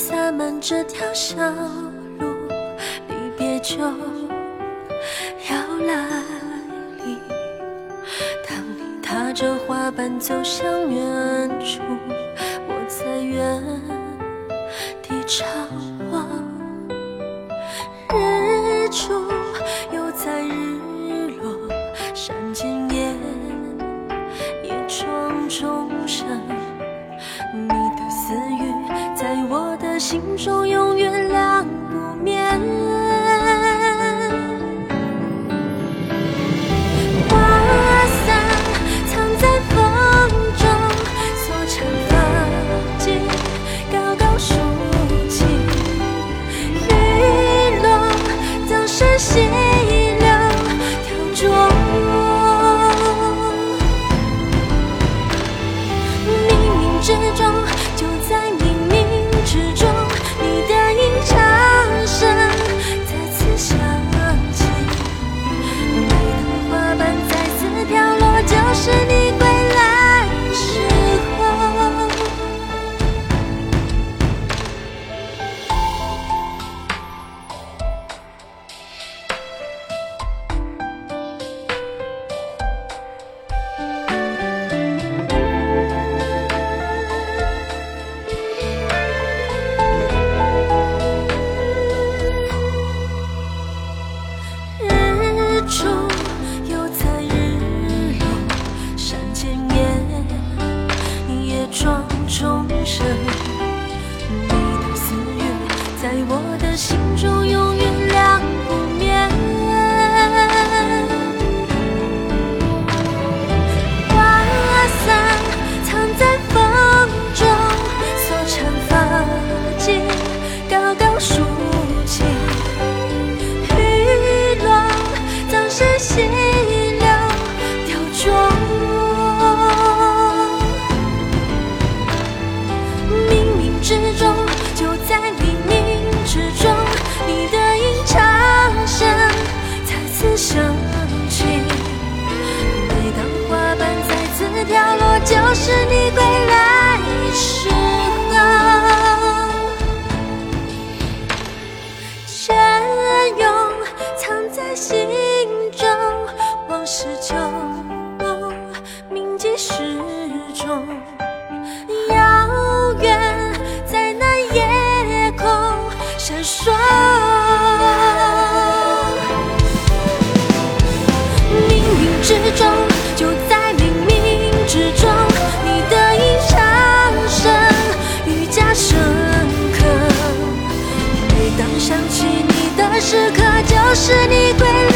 洒满这条小路，离别就要来临。当你踏着花瓣走向远处，我在原地张望。日出心中永远亮不灭。花伞藏在风中，所缠发髻高高竖起，雨落将身细流挑中。冥冥之中，心。往事就铭记始终。遥远在那夜空闪烁。冥冥之中，就在冥冥之中，你的音唱声愈加深刻。每当想起你的时刻，就是你归来